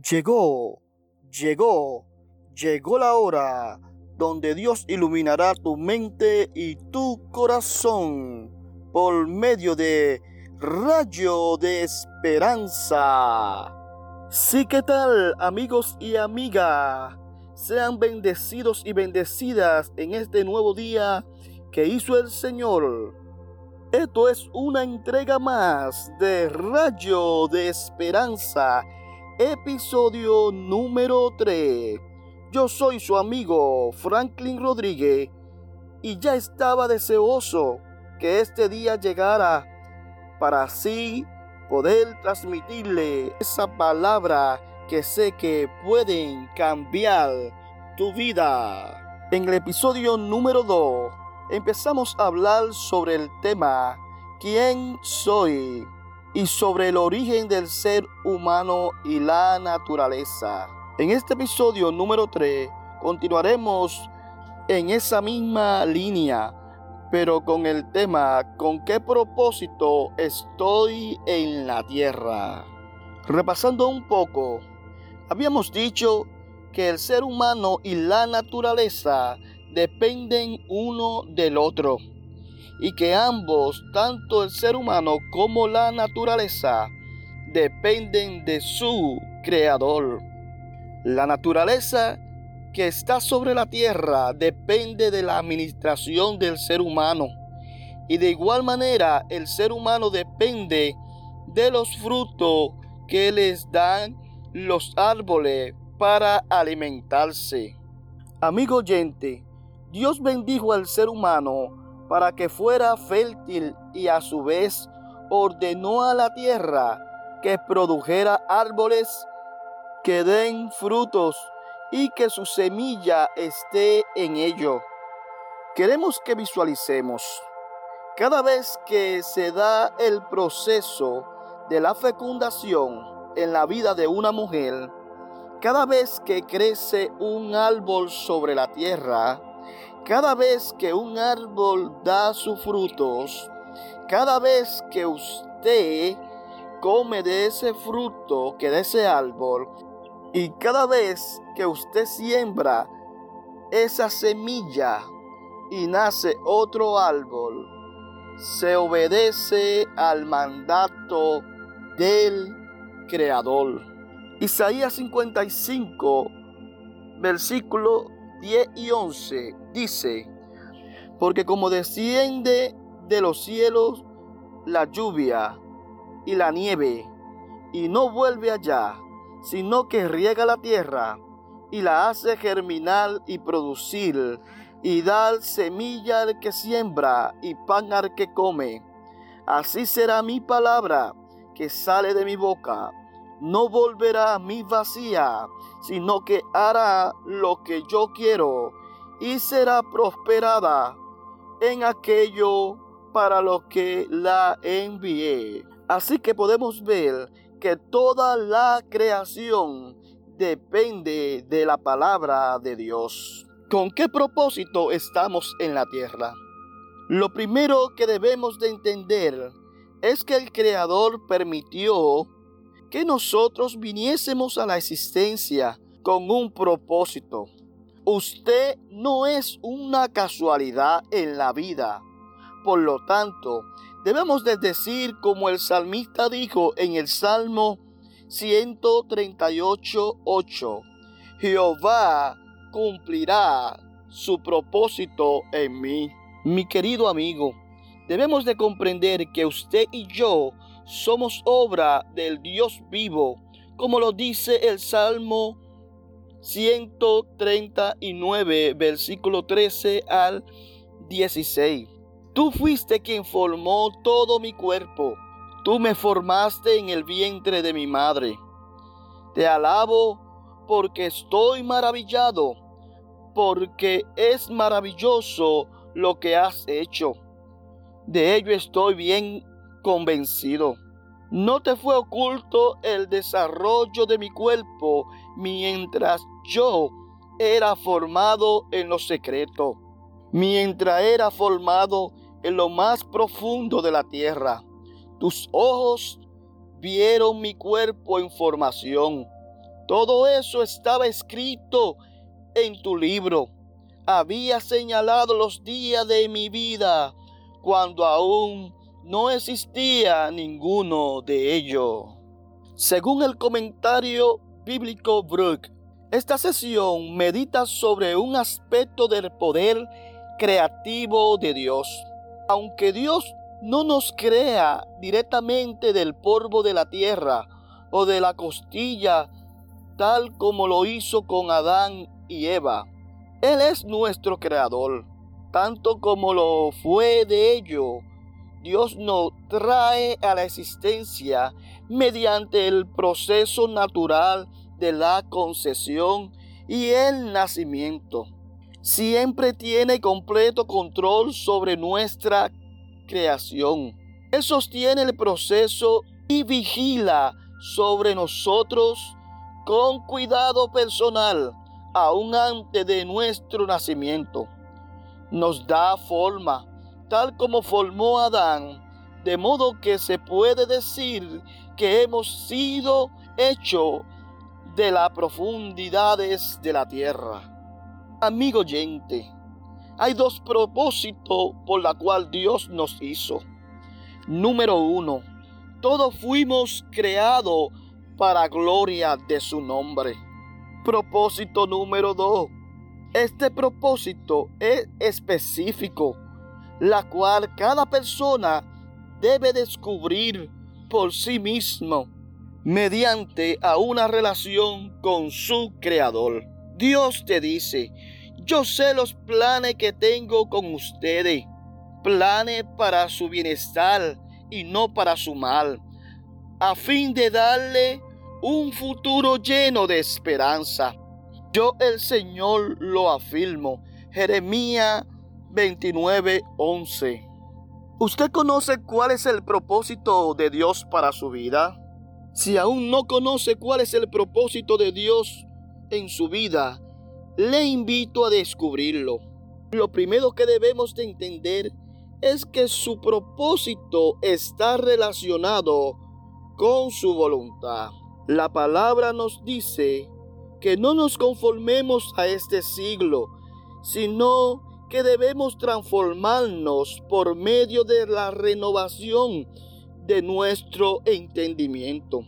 Llegó, llegó, llegó la hora donde Dios iluminará tu mente y tu corazón por medio de rayo de esperanza. Sí, ¿qué tal amigos y amigas? Sean bendecidos y bendecidas en este nuevo día que hizo el Señor. Esto es una entrega más de Rayo de Esperanza episodio número 3. Yo soy su amigo Franklin Rodríguez y ya estaba deseoso que este día llegara para así poder transmitirle esa palabra que sé que pueden cambiar tu vida. En el episodio número 2 empezamos a hablar sobre el tema ¿Quién soy? Y sobre el origen del ser humano y la naturaleza. En este episodio número 3 continuaremos en esa misma línea, pero con el tema ¿con qué propósito estoy en la tierra? Repasando un poco, habíamos dicho que el ser humano y la naturaleza dependen uno del otro y que ambos, tanto el ser humano como la naturaleza, dependen de su creador. La naturaleza que está sobre la tierra depende de la administración del ser humano. Y de igual manera el ser humano depende de los frutos que les dan los árboles para alimentarse. Amigo oyente, Dios bendijo al ser humano para que fuera fértil y a su vez ordenó a la tierra que produjera árboles que den frutos y que su semilla esté en ello. Queremos que visualicemos cada vez que se da el proceso de la fecundación en la vida de una mujer, cada vez que crece un árbol sobre la tierra, cada vez que un árbol da sus frutos, cada vez que usted come de ese fruto que de ese árbol, y cada vez que usted siembra esa semilla y nace otro árbol, se obedece al mandato del Creador. Isaías 55, versículo 10 y 11 dice, porque como desciende de los cielos la lluvia y la nieve, y no vuelve allá, sino que riega la tierra y la hace germinar y producir, y dar semilla al que siembra y pan al que come. Así será mi palabra que sale de mi boca no volverá a mí vacía, sino que hará lo que yo quiero y será prosperada en aquello para lo que la envié. Así que podemos ver que toda la creación depende de la palabra de Dios. ¿Con qué propósito estamos en la tierra? Lo primero que debemos de entender es que el Creador permitió que nosotros viniésemos a la existencia con un propósito. Usted no es una casualidad en la vida. Por lo tanto, debemos de decir como el salmista dijo en el Salmo 138.8, Jehová cumplirá su propósito en mí. Mi querido amigo, debemos de comprender que usted y yo somos obra del Dios vivo, como lo dice el Salmo 139, versículo 13 al 16. Tú fuiste quien formó todo mi cuerpo, tú me formaste en el vientre de mi madre. Te alabo porque estoy maravillado, porque es maravilloso lo que has hecho. De ello estoy bien convencido. No te fue oculto el desarrollo de mi cuerpo mientras yo era formado en lo secreto, mientras era formado en lo más profundo de la tierra. Tus ojos vieron mi cuerpo en formación. Todo eso estaba escrito en tu libro. Había señalado los días de mi vida cuando aún no existía ninguno de ellos. Según el comentario bíblico Brook, esta sesión medita sobre un aspecto del poder creativo de Dios. Aunque Dios no nos crea directamente del polvo de la tierra o de la costilla, tal como lo hizo con Adán y Eva, Él es nuestro creador, tanto como lo fue de ello Dios nos trae a la existencia mediante el proceso natural de la concesión y el nacimiento. Siempre tiene completo control sobre nuestra creación. Él sostiene el proceso y vigila sobre nosotros con cuidado personal aún antes de nuestro nacimiento. Nos da forma, tal como formó Adán, de modo que se puede decir que hemos sido hechos de las profundidades de la tierra. Amigo oyente, hay dos propósitos por la cual Dios nos hizo. Número uno, todos fuimos creados para gloria de su nombre. Propósito número dos, este propósito es específico la cual cada persona debe descubrir por sí mismo mediante a una relación con su creador. Dios te dice, yo sé los planes que tengo con ustedes, planes para su bienestar y no para su mal, a fin de darle un futuro lleno de esperanza. Yo el Señor lo afirmo. Jeremías 29:11. ¿Usted conoce cuál es el propósito de Dios para su vida? Si aún no conoce cuál es el propósito de Dios en su vida, le invito a descubrirlo. Lo primero que debemos de entender es que su propósito está relacionado con su voluntad. La palabra nos dice que no nos conformemos a este siglo, sino que debemos transformarnos por medio de la renovación de nuestro entendimiento,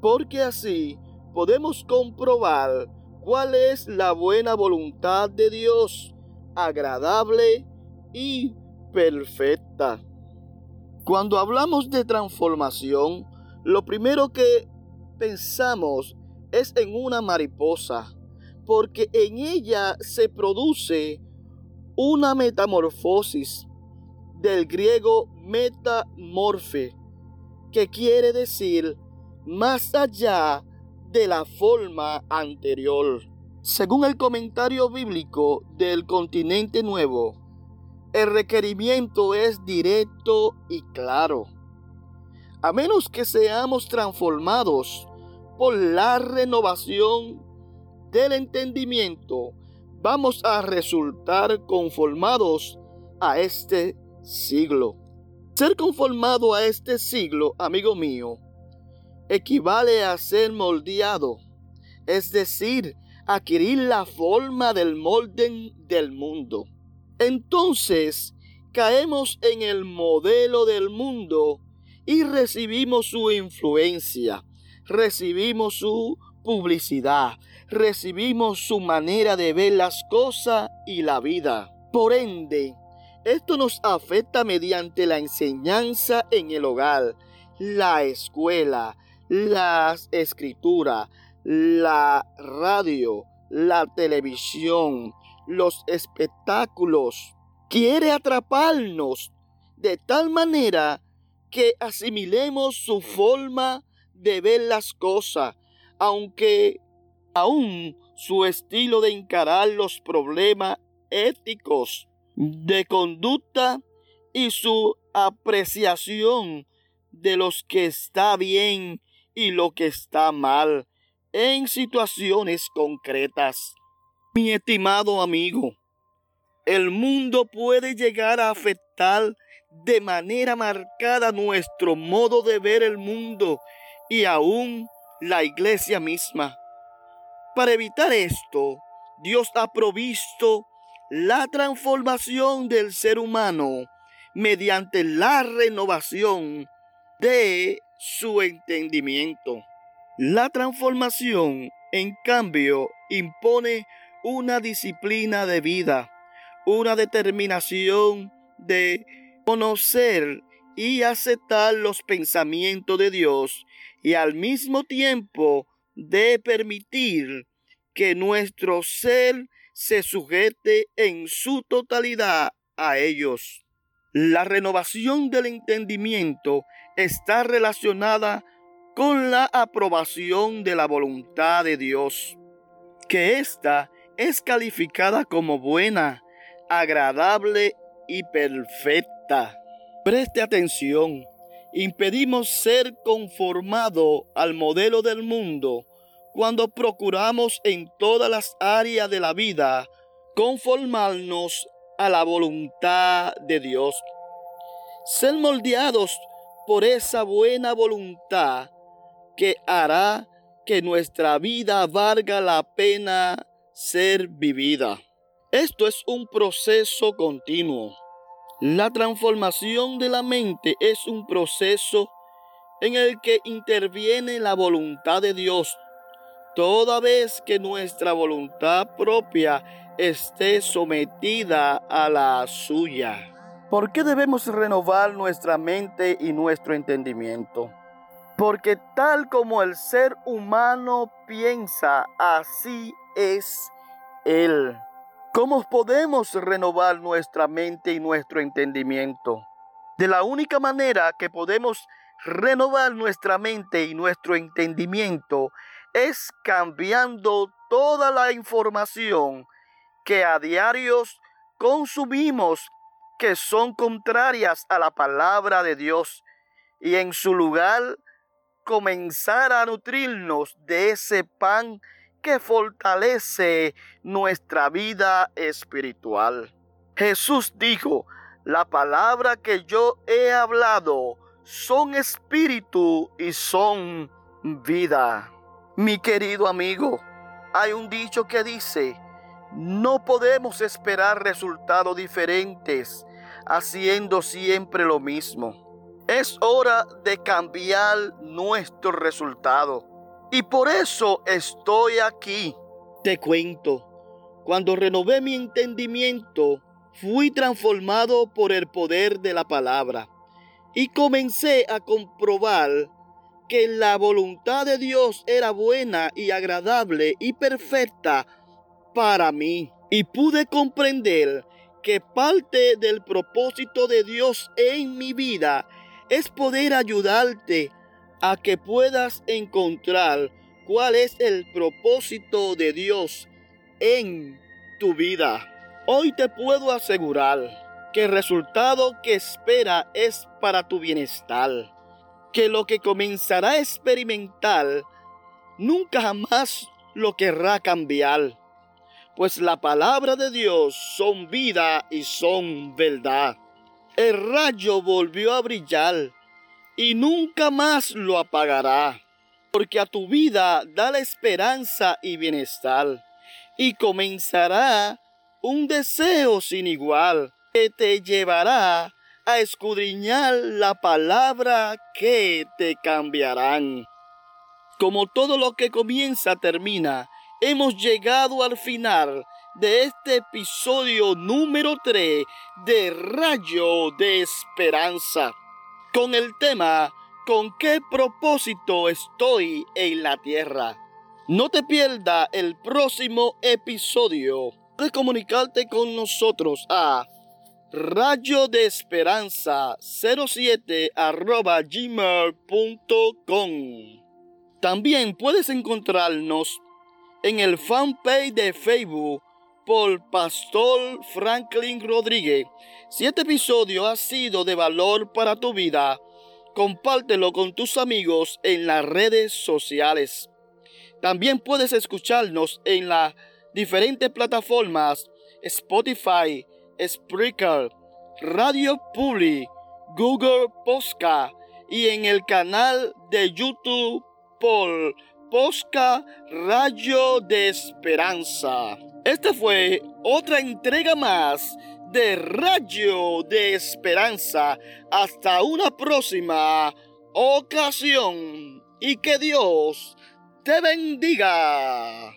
porque así podemos comprobar cuál es la buena voluntad de Dios, agradable y perfecta. Cuando hablamos de transformación, lo primero que pensamos es en una mariposa, porque en ella se produce una metamorfosis del griego metamorfe, que quiere decir más allá de la forma anterior. Según el comentario bíblico del continente nuevo, el requerimiento es directo y claro. A menos que seamos transformados por la renovación del entendimiento, vamos a resultar conformados a este siglo. Ser conformado a este siglo, amigo mío, equivale a ser moldeado, es decir, adquirir la forma del molde del mundo. Entonces, caemos en el modelo del mundo y recibimos su influencia, recibimos su publicidad, recibimos su manera de ver las cosas y la vida. Por ende, esto nos afecta mediante la enseñanza en el hogar, la escuela, las escrituras, la radio, la televisión, los espectáculos. Quiere atraparnos de tal manera que asimilemos su forma de ver las cosas, aunque aún su estilo de encarar los problemas éticos de conducta y su apreciación de los que está bien y lo que está mal en situaciones concretas. Mi estimado amigo, el mundo puede llegar a afectar de manera marcada nuestro modo de ver el mundo y aún la iglesia misma. Para evitar esto, Dios ha provisto la transformación del ser humano mediante la renovación de su entendimiento. La transformación, en cambio, impone una disciplina de vida, una determinación de conocer y aceptar los pensamientos de Dios y al mismo tiempo de permitir que nuestro ser se sujete en su totalidad a ellos. La renovación del entendimiento está relacionada con la aprobación de la voluntad de Dios, que ésta es calificada como buena, agradable y perfecta. Preste atención, impedimos ser conformado al modelo del mundo cuando procuramos en todas las áreas de la vida conformarnos a la voluntad de Dios. Ser moldeados por esa buena voluntad que hará que nuestra vida valga la pena ser vivida. Esto es un proceso continuo. La transformación de la mente es un proceso en el que interviene la voluntad de Dios, toda vez que nuestra voluntad propia esté sometida a la suya. ¿Por qué debemos renovar nuestra mente y nuestro entendimiento? Porque tal como el ser humano piensa, así es Él. ¿Cómo podemos renovar nuestra mente y nuestro entendimiento? De la única manera que podemos renovar nuestra mente y nuestro entendimiento es cambiando toda la información que a diarios consumimos que son contrarias a la palabra de Dios y en su lugar comenzar a nutrirnos de ese pan que fortalece nuestra vida espiritual. Jesús dijo, la palabra que yo he hablado son espíritu y son vida. Mi querido amigo, hay un dicho que dice, no podemos esperar resultados diferentes haciendo siempre lo mismo. Es hora de cambiar nuestro resultado. Y por eso estoy aquí. Te cuento, cuando renové mi entendimiento, fui transformado por el poder de la palabra. Y comencé a comprobar que la voluntad de Dios era buena y agradable y perfecta para mí. Y pude comprender que parte del propósito de Dios en mi vida es poder ayudarte a que puedas encontrar cuál es el propósito de Dios en tu vida. Hoy te puedo asegurar que el resultado que espera es para tu bienestar, que lo que comenzará a experimentar nunca jamás lo querrá cambiar pues la palabra de Dios son vida y son verdad. El rayo volvió a brillar y nunca más lo apagará, porque a tu vida da la esperanza y bienestar, y comenzará un deseo sin igual que te llevará a escudriñar la palabra que te cambiarán. Como todo lo que comienza termina, hemos llegado al final de este episodio número 3 de Rayo de Esperanza con el tema ¿Con qué propósito estoy en la tierra? No te pierda el próximo episodio. Puedes comunicarte con nosotros a rayo de esperanza 07 arroba gmail.com. También puedes encontrarnos en el fanpage de Facebook por Pastor Franklin Rodríguez. Si este episodio ha sido de valor para tu vida, compártelo con tus amigos en las redes sociales. También puedes escucharnos en las diferentes plataformas Spotify, Spreaker, Radio Public, Google Podcast y en el canal de YouTube por Posca Rayo de Esperanza. Esta fue otra entrega más de Rayo de Esperanza. Hasta una próxima ocasión y que Dios te bendiga.